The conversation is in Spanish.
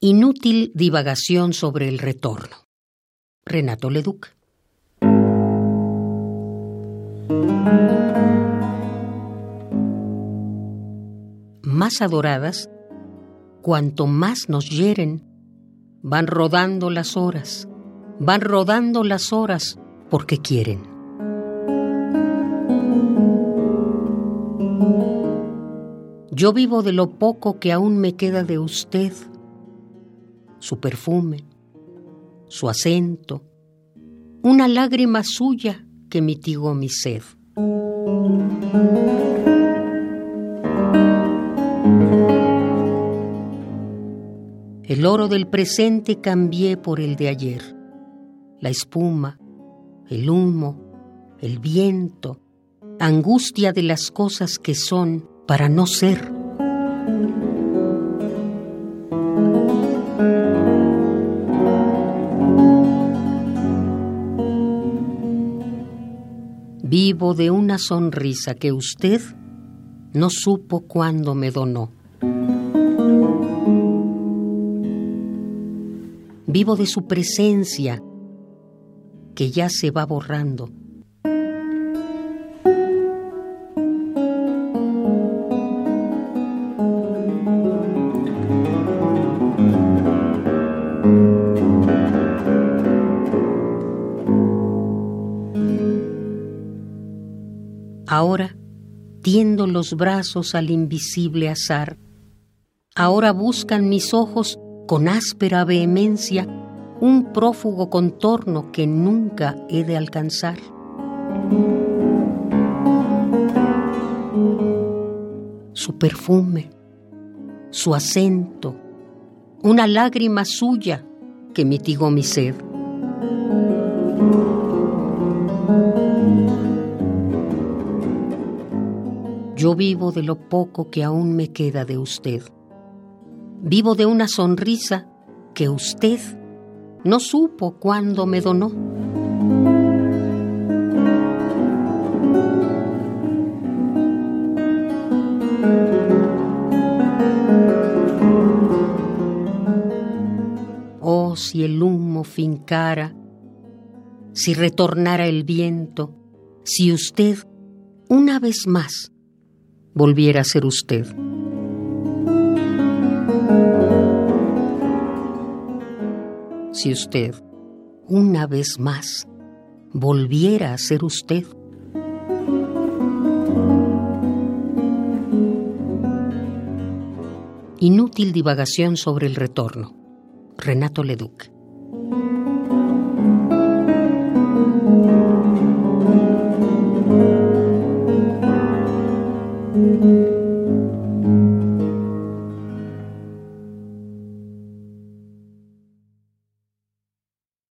Inútil divagación sobre el retorno. Renato Leduc. Más adoradas, cuanto más nos hieren, van rodando las horas, van rodando las horas porque quieren. Yo vivo de lo poco que aún me queda de usted su perfume, su acento, una lágrima suya que mitigó mi sed. El oro del presente cambié por el de ayer. La espuma, el humo, el viento, angustia de las cosas que son para no ser. Vivo de una sonrisa que usted no supo cuándo me donó. Vivo de su presencia que ya se va borrando Ahora tiendo los brazos al invisible azar. Ahora buscan mis ojos con áspera vehemencia un prófugo contorno que nunca he de alcanzar. Su perfume, su acento, una lágrima suya que mitigó mi sed. Yo vivo de lo poco que aún me queda de usted. Vivo de una sonrisa que usted no supo cuándo me donó. Oh, si el humo fincara, si retornara el viento, si usted, una vez más, volviera a ser usted. Si usted, una vez más, volviera a ser usted. Inútil divagación sobre el retorno. Renato Leduc.